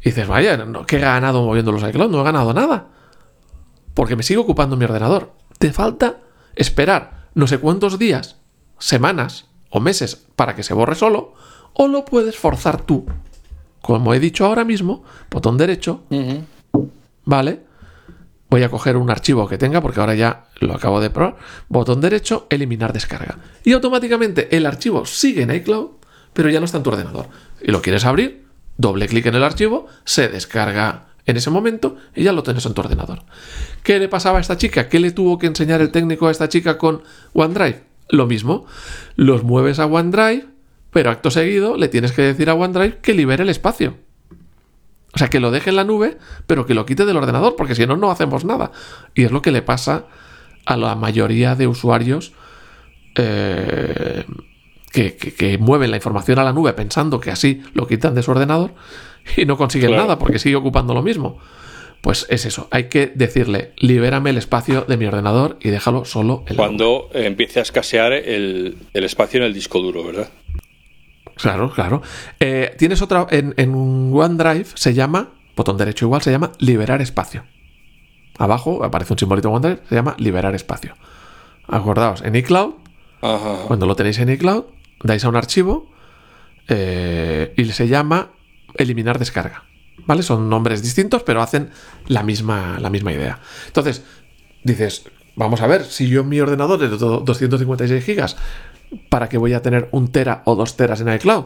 Y dices, vaya, no, ¿qué he ganado moviendo los iCloud? No he ganado nada. Porque me sigue ocupando mi ordenador. Te falta esperar no sé cuántos días, semanas o meses para que se borre solo, o lo puedes forzar tú. Como he dicho ahora mismo, botón derecho, ¿vale? Voy a coger un archivo que tenga, porque ahora ya lo acabo de probar. Botón derecho, eliminar descarga. Y automáticamente el archivo sigue en iCloud, pero ya no está en tu ordenador. Y lo quieres abrir, doble clic en el archivo, se descarga en ese momento y ya lo tienes en tu ordenador. ¿Qué le pasaba a esta chica? ¿Qué le tuvo que enseñar el técnico a esta chica con OneDrive? Lo mismo, los mueves a OneDrive, pero acto seguido le tienes que decir a OneDrive que libere el espacio. O sea, que lo deje en la nube, pero que lo quite del ordenador, porque si no, no hacemos nada. Y es lo que le pasa a la mayoría de usuarios eh, que, mueven la información a la nube pensando que así lo quitan de su ordenador y no consiguen nada porque sigue ocupando lo mismo. Pues es eso, hay que decirle, libérame el espacio de mi ordenador y déjalo solo en Cuando empiece a escasear el, espacio en el disco duro, ¿verdad? Claro, claro. Eh, tienes otra. En, en OneDrive se llama, botón derecho igual, se llama liberar espacio. Abajo aparece un simbolito OneDrive, se llama liberar espacio. Acordaos, en iCloud, Ajá. cuando lo tenéis en iCloud, dais a un archivo eh, y se llama eliminar descarga. ¿Vale? Son nombres distintos, pero hacen la misma, la misma idea. Entonces, dices, vamos a ver, si yo en mi ordenador es de do- 256 gigas, ¿para qué voy a tener un tera o dos teras en iCloud?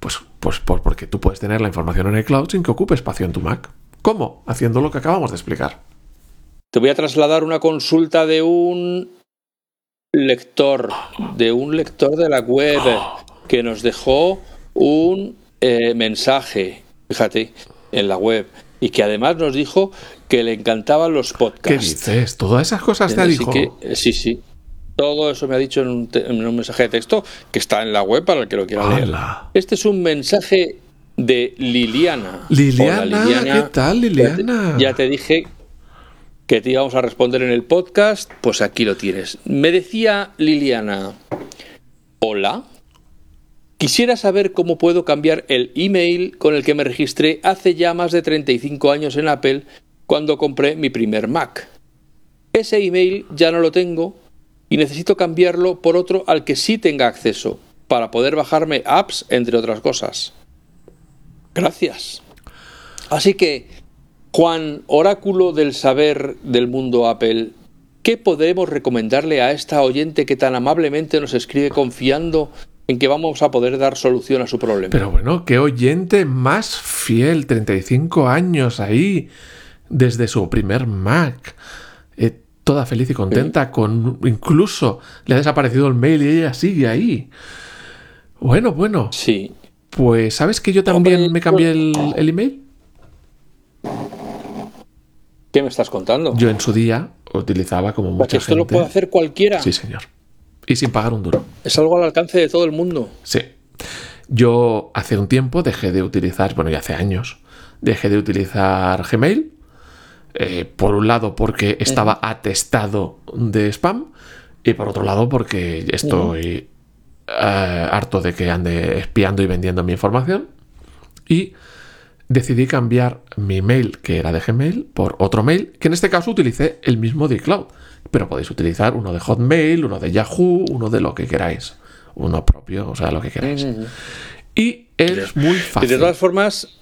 Pues, pues por- porque tú puedes tener la información en iCloud sin que ocupe espacio en tu Mac. ¿Cómo? Haciendo lo que acabamos de explicar. Te voy a trasladar una consulta de un lector, de un lector de la web que nos dejó un eh, mensaje, fíjate, en la web y que además nos dijo que le encantaban los ¿Qué podcasts. dices? Todas esas cosas te dijo. que, sí, sí. Todo eso me ha dicho en un, te- en un mensaje de texto que está en la web para el que lo quiera leer. ¡Hala! Este es un mensaje de Liliana. Liliana, Hola, ¿qué tal, Liliana? Ya te, ya te dije que te íbamos a responder en el podcast, pues aquí lo tienes. Me decía Liliana, hola, quisiera saber cómo puedo cambiar el email con el que me registré hace ya más de 35 años en Apple cuando compré mi primer Mac. Ese email ya no lo tengo y necesito cambiarlo por otro al que sí tenga acceso para poder bajarme apps, entre otras cosas. Gracias. Así que, Juan, oráculo del saber del mundo Apple, ¿qué podremos recomendarle a esta oyente que tan amablemente nos escribe confiando en que vamos a poder dar solución a su problema? Pero bueno, qué oyente más fiel, 35 años ahí, desde su primer Mac. Eh, toda feliz y contenta, con incluso le ha desaparecido el mail y ella sigue ahí. Bueno, bueno, Sí. pues ¿sabes que yo también me cambié el, el email? ¿Qué me estás contando? Yo en su día utilizaba como Porque mucha esto lo puede hacer cualquiera. Sí, señor. Y sin pagar un duro. Es algo al alcance de todo el mundo. Sí. Yo hace un tiempo dejé de utilizar, bueno, ya hace años, dejé de utilizar Gmail. Eh, por un lado porque estaba atestado de spam y por otro lado porque estoy eh, harto de que ande espiando y vendiendo mi información. Y decidí cambiar mi mail, que era de Gmail, por otro mail, que en este caso utilicé el mismo de iCloud. Pero podéis utilizar uno de Hotmail, uno de Yahoo, uno de lo que queráis. Uno propio, o sea, lo que queráis. Y es muy Y fácil. de todas formas,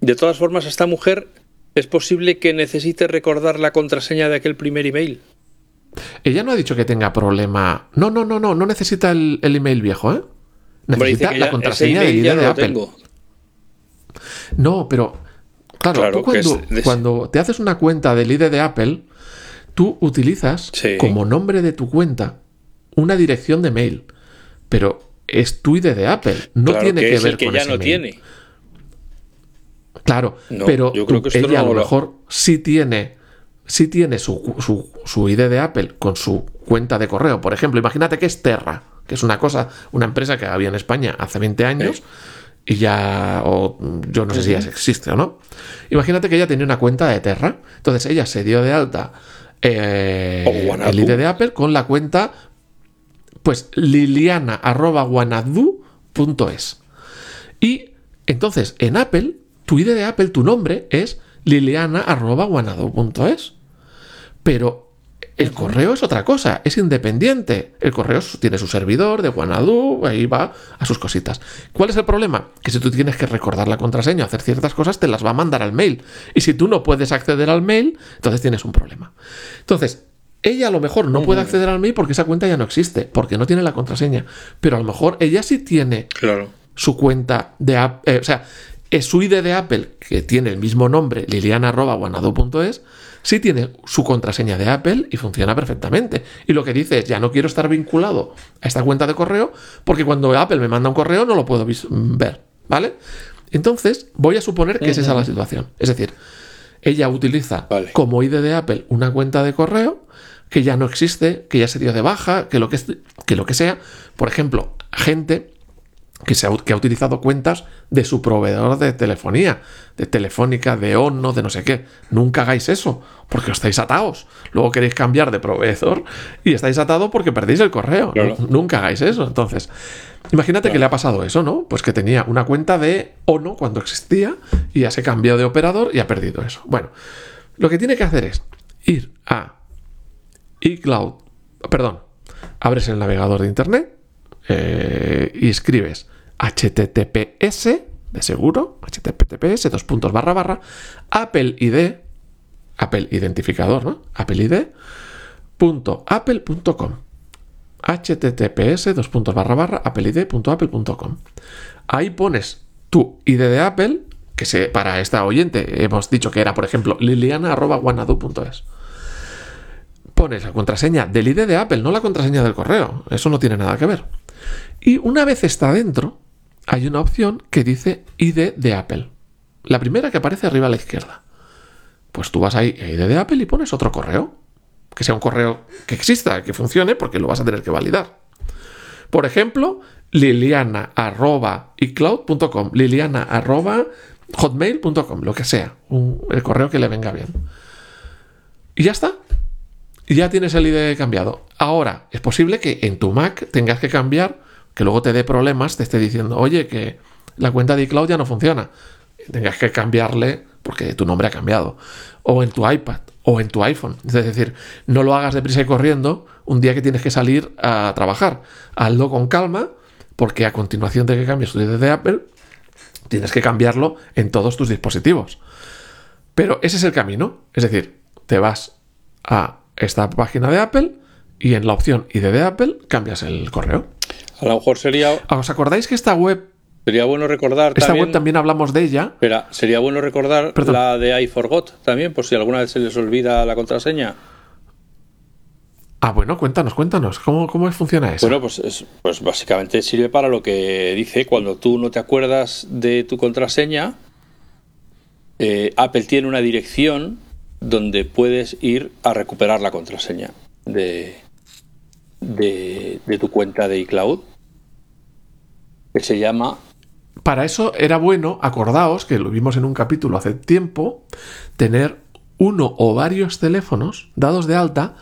de todas formas, esta mujer es posible que necesite recordar la contraseña de aquel primer email. Ella no ha dicho que tenga problema. No, no, no, no, no necesita el, el email viejo, ¿eh? Necesita la contraseña de ID de Apple. tengo. No, pero claro, Claro, tú es cuando, te haces una cuenta del ID de Apple, tú utilizas Sí. como nombre de tu cuenta una dirección de mail, pero es tu ID de Apple, no Claro, tiene que ver el que con ya ese no mail. tiene. Claro, No, pero yo creo que ella a no lo lo- mejor sí tiene, sí tiene su, su, su ID de Apple con su cuenta de correo. Por ejemplo, imagínate que es Terra, que es una cosa, una empresa que había en España hace 20 años y ya, o yo no sé si ya existe o no. Imagínate que ella tenía una cuenta de Terra, entonces ella se dio de alta eh, el ID de Apple con la cuenta, pues liliana.wanadu.es. Y entonces en Apple, tu ID de Apple, tu nombre es liliana.wanadu.es. Pero el correo es otra cosa, es independiente. El correo tiene su servidor de Wanadu, ahí va a sus cositas. ¿Cuál es el problema? Que si tú tienes que recordar la contraseña hacer ciertas cosas, te las va a mandar al mail. Y si tú no puedes acceder al mail, entonces tienes un problema. Entonces, ella a lo mejor no puede acceder al mail porque esa cuenta ya no existe, porque no tiene la contraseña. Pero a lo mejor ella sí tiene Claro. su cuenta de Apple, o sea, su ID de Apple, que tiene el mismo nombre, liliana.wanadu.es, sí tiene su contraseña de Apple y funciona perfectamente. Y lo que dice es, ya no quiero estar vinculado a esta cuenta de correo, porque cuando Apple me manda un correo no lo puedo vis- ver, ¿vale? Entonces, voy a suponer que es esa la situación. Es decir, ella utiliza Vale. como ID de Apple una cuenta de correo que ya no existe, que ya se dio de baja, que lo que, es- que lo que sea. Por ejemplo, gente que, se ha, que ha utilizado cuentas de su proveedor de telefonía, de telefónica, de ONO, de no sé qué. Nunca hagáis eso, porque os estáis atados. Luego queréis cambiar de proveedor y estáis atados porque perdéis el correo. Claro. Nunca hagáis eso. Entonces, imagínate que le ha pasado eso, ¿no? Pues que tenía una cuenta de ONO cuando existía y ya se cambió de operador y ha perdido eso. Bueno, lo que tiene que hacer es ir a iCloud, perdón, abres el navegador de internet eh, y escribes https de seguro, https dos puntos barra barra, Apple ID, Apple identificador, ¿no? Apple ID, punto apple.com https dos puntos barra barra appleid.apple.com ahí pones tu ID de Apple que se, para esta oyente hemos dicho que era por ejemplo liliana.wanadu.es pones la contraseña del ID de Apple, no la contraseña del correo. Eso no tiene nada que ver. Y una vez está dentro, hay una opción que dice ID de Apple. La primera que aparece arriba a la izquierda. Pues tú vas ahí a ID de Apple y pones otro correo. Que sea un correo que exista, que funcione, porque lo vas a tener que validar. Por ejemplo, liliana.icloud.com, liliana.hotmail.com, lo que sea. Un- el correo que le venga bien. Y ya está. Ya tienes el ID cambiado. Ahora, es posible que en tu Mac tengas que cambiar, que luego te dé problemas, te esté diciendo, oye, que la cuenta de iCloud ya no funciona. Tengas que cambiarle porque tu nombre ha cambiado. O en tu iPad, o en tu iPhone. Es decir, no lo hagas deprisa y corriendo un día que tienes que salir a trabajar. Hazlo con calma, porque a continuación de que cambies tu ID de Apple, tienes que cambiarlo en todos tus dispositivos. Pero ese es el camino. Es decir, te vas a esta página de Apple y en la opción ID de Apple cambias el correo. A lo mejor sería, ¿Os acordáis que esta web, sería bueno recordar esta también, web también hablamos de ella? Espera, sería bueno recordar Perdón. la de I forgot también, por si alguna vez se les olvida la contraseña. Ah, bueno, cuéntanos, cuéntanos, ¿cómo, cómo funciona eso? Bueno, pues, es- pues básicamente sirve para lo que dice cuando tú no te acuerdas de tu contraseña, eh, Apple tiene una dirección donde puedes ir a recuperar la contraseña de, de, de tu cuenta de iCloud, que se llama Para eso era bueno, acordaos, que lo vimos en un capítulo hace tiempo, tener uno o varios teléfonos dados de alta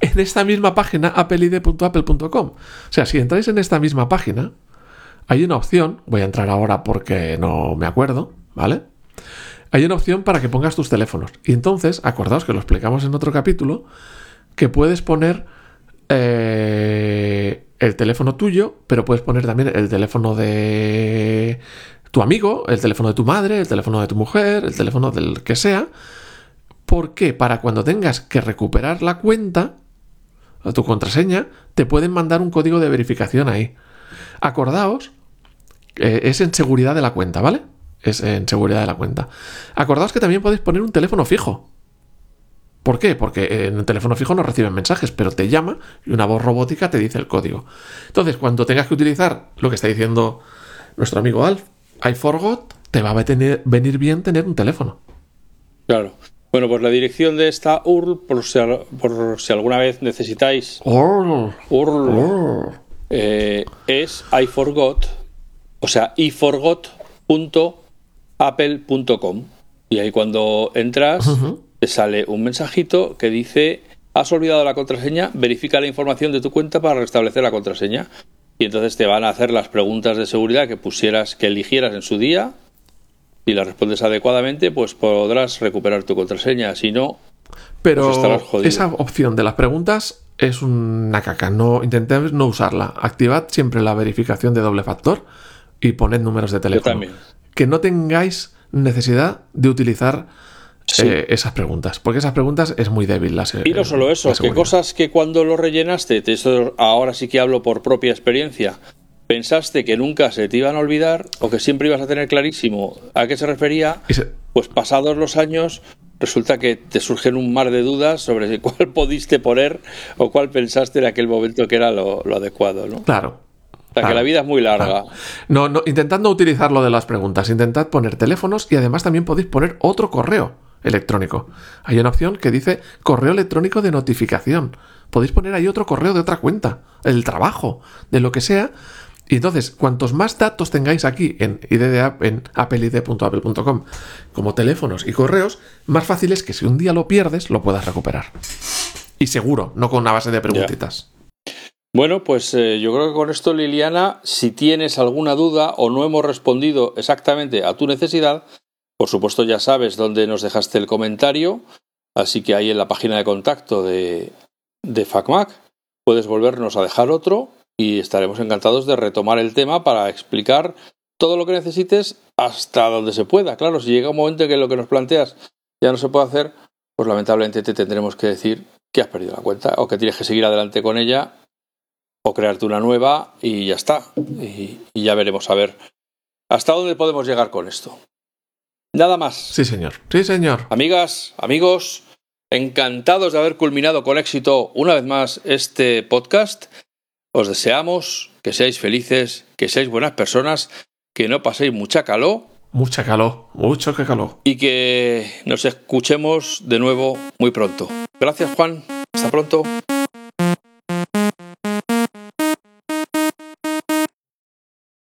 en esta misma página appleid.apple.com. O sea, si entráis en esta misma página, hay una opción, voy a entrar ahora porque no me acuerdo, ¿vale? Hay una opción para que pongas tus teléfonos. Y entonces, acordaos que lo explicamos en otro capítulo, que puedes poner eh, el teléfono tuyo, pero puedes poner también el teléfono de tu amigo, el teléfono de tu madre, el teléfono de tu mujer, el teléfono del que sea. ¿Por qué? Para cuando tengas que recuperar la cuenta, tu contraseña, te pueden mandar un código de verificación ahí. Acordaos, eh, es en seguridad de la cuenta, ¿vale? Es en seguridad de la cuenta. Acordaos que también podéis poner un teléfono fijo. ¿Por qué? Porque en el teléfono fijo no reciben mensajes, pero te llama y una voz robótica te dice el código. Entonces, cuando tengas que utilizar lo que está diciendo nuestro amigo Alf, I forgot, te va a tener- venir bien tener un teléfono. Claro. Bueno, pues la dirección de esta URL, por si, al- por si alguna vez necesitáis URL, oh. eh, es iforgot, o sea, iforgot.apple.com. Y ahí cuando entras, te sale un mensajito que dice: Has olvidado la contraseña, verifica la información de tu cuenta para restablecer la contraseña. Y entonces te van a hacer las preguntas de seguridad que pusieras, que eligieras en su día. Si las respondes adecuadamente, pues podrás recuperar tu contraseña. Si no, Pero Pues estarás jodido. esa opción de las preguntas es una caca. No, intentad no usarla. Activad siempre la verificación de doble factor y poned números de teléfono. también. Que no tengáis necesidad de utilizar Sí. eh, esas preguntas. Porque esas preguntas es muy débil la Y no solo eso, que cosas que cuando lo rellenaste, te- esto ahora sí que hablo por propia experiencia, pensaste que nunca se te iban a olvidar o que siempre ibas a tener clarísimo a qué se refería, pues pasados los años resulta que te surgen un mar de dudas sobre [LAUGHS] cuál pudiste poner o cuál pensaste en aquel momento que era lo, lo adecuado, ¿no? O Claro. sea, que claro, la vida es muy larga. claro. No, no, intentad no utilizar lo de las preguntas. Intentad poner teléfonos y además también podéis poner otro correo electrónico. Hay una opción que dice correo electrónico de notificación. Podéis poner ahí otro correo de otra cuenta, el trabajo, de lo que sea. Y entonces, cuantos más datos tengáis aquí en, ID en appleid.apple.com como teléfonos y correos, más fácil es que si un día lo pierdes, lo puedas recuperar. Y seguro, no con una base de preguntitas. Bueno, pues eh, yo creo que con esto, Liliana, si tienes alguna duda o no hemos respondido exactamente a tu necesidad, por supuesto ya sabes dónde nos dejaste el comentario, así que ahí en la página de contacto de, de FacMac puedes volvernos a dejar otro y estaremos encantados de retomar el tema para explicar todo lo que necesites hasta donde se pueda. Claro, si llega un momento en que lo que nos planteas ya no se puede hacer, pues lamentablemente te tendremos que decir que has perdido la cuenta o que tienes que seguir adelante con ella o crearte una nueva y ya está. Y, ya veremos a ver hasta dónde podemos llegar con esto. Nada más. Sí, señor. Sí, señor. Amigas, amigos, encantados de haber culminado con éxito una vez más este podcast. Os deseamos que seáis felices, que seáis buenas personas, que no paséis mucha calor. Mucha calor, mucho que calor. Y que nos escuchemos de nuevo muy pronto. Gracias Juan, hasta pronto.